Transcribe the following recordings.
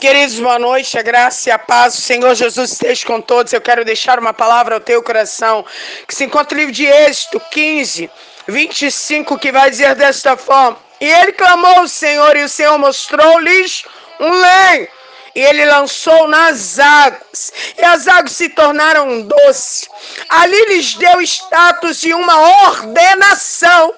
Queridos, boa noite, a graça e a paz do Senhor Jesus esteja com todos. Eu quero deixar uma palavra ao teu coração, que se encontra no livro de Êxodo 15, 25, que vai dizer desta forma: E ele clamou ao Senhor, e o Senhor mostrou-lhes um lenho, e ele lançou nas águas, e as águas se tornaram doces. Ali lhes deu status de uma ordenação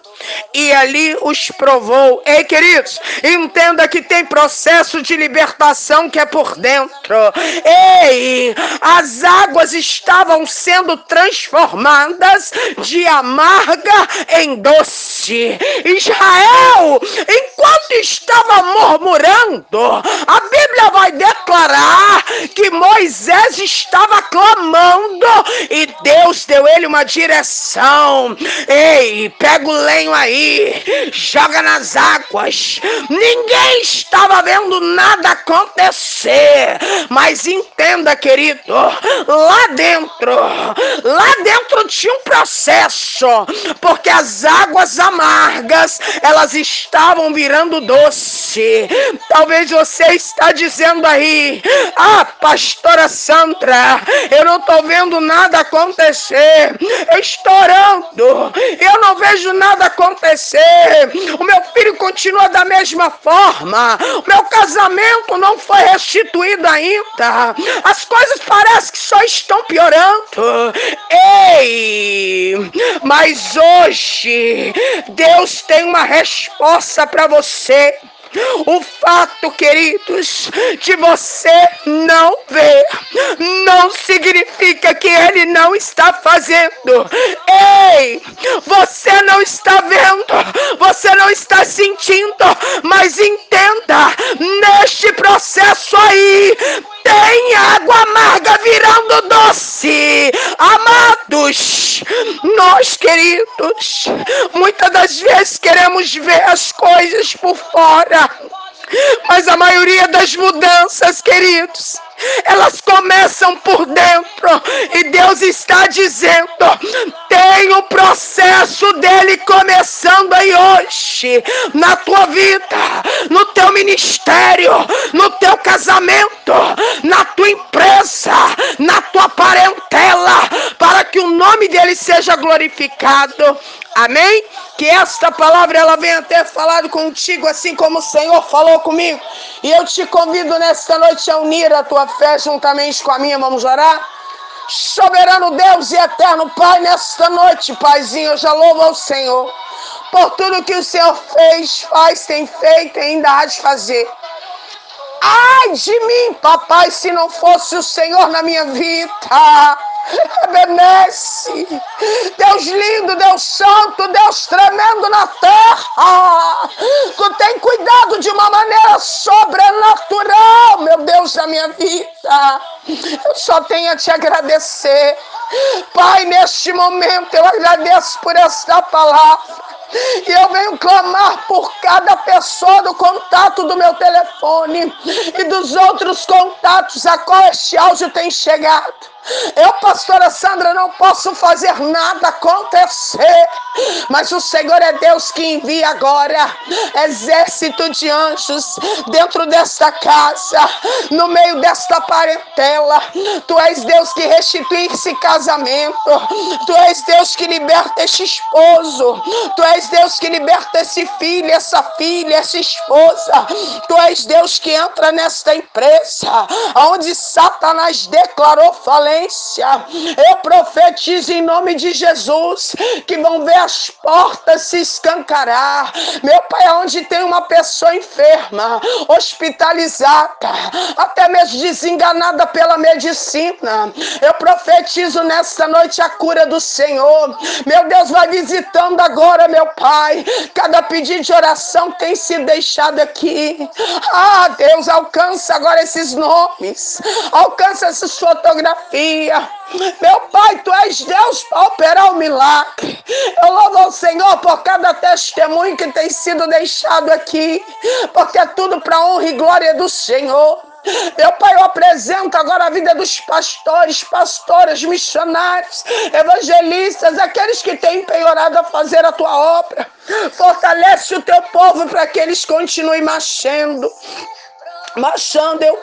e ali os provou. Ei, queridos, entenda que tem processo de libertação que é por dentro. Ei, as águas estavam sendo transformadas de amarga em doce. Israel, enquanto estava murmurando, a Bíblia vai declarar que Moisés estava clamando e Deus deu ele uma direção. Ei, pega o lenho aí, joga nas águas. Ninguém estava vendo nada acontecer, mas entenda, querido, lá dentro, lá dentro tinha um processo, porque as águas amargas, elas estavam virando doce. Talvez você está dizendo aí, ah, pastora Sandra, eu não estou vendo nada acontecer, eu estou orando, eu não vejo nada acontecer acontecer. O meu filho continua da mesma forma. O meu casamento não foi restituído ainda. As coisas parecem que só estão piorando. Ei! Mas hoje Deus tem uma resposta para você. O fato, queridos, de você não ver, não significa que ele não está fazendo. Ei, você não está vendo, você não está sentindo, mas entenda, neste processo aí, tem água amarga virando doce. Amados, nós queridos, muitas das vezes queremos ver as coisas por fora, mas a maioria das mudanças, queridos, elas começam por dentro e Deus está dizendo: tem o processo dele começando aí hoje, na tua vida, no teu ministério, no teu casamento, na tua empresa, na tua parentela, para que o nome dele seja glorificado. Amém? Que esta palavra ela venha ter falado contigo, assim como o Senhor falou comigo. E eu te convido nesta noite a unir a tua fé juntamente com a minha. Vamos orar? Soberano Deus e eterno Pai, nesta noite, Paizinho, eu já louvo ao Senhor por tudo que o Senhor fez, faz, tem feito e ainda há de fazer. Ai de mim, papai, se não fosse o Senhor na minha vida. Ebenece, Deus lindo, Deus santo, Deus tremendo na terra. Tu tem cuidado de uma maneira sobrenatural, meu Deus, na minha vida. Eu só tenho a te agradecer. Pai, neste momento eu agradeço por esta palavra. E eu venho clamar por cada pessoa do contato do meu telefone e dos outros contatos a qual este áudio tem chegado. Eu, pastora Sandra, não posso fazer nada acontecer, mas o Senhor é Deus que envia agora exército de anjos dentro desta casa, no meio desta parentela. Tu és Deus que restitui esse casamento, tu és Deus que liberta este esposo, tu és Deus que liberta esse filho, essa filha, essa esposa, tu és Deus que entra nesta empresa, onde Satanás declarou falência Eu profetizo em nome de Jesus que vão ver as portas se escancarar. Meu Pai, onde tem uma pessoa enferma, hospitalizada, até mesmo desenganada pela medicina, eu profetizo nesta noite a cura do Senhor. Meu Deus, vai visitando agora, meu Pai, cada pedido de oração tem sido deixado aqui. Ah, Deus, alcança agora esses nomes, alcança essas fotografias meu Pai, Tu és Deus para operar o milagre. Eu louvo ao Senhor por cada testemunho que tem sido deixado aqui, porque é tudo para honra e glória do Senhor. Meu Pai, eu apresento agora a vida dos pastores, pastoras, missionários, evangelistas, aqueles que têm empenhorado a fazer a tua obra. Fortalece o teu povo para que eles continuem marchando marchando, eu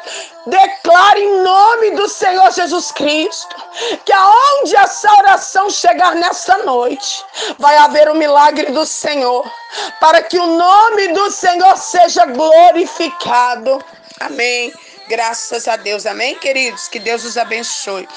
declaro em nome do Senhor Jesus Cristo que aonde essa oração chegar nessa noite, vai haver o milagre do Senhor, para que o nome do Senhor seja glorificado. Amém. Graças a Deus. Amém, queridos. Que Deus os abençoe.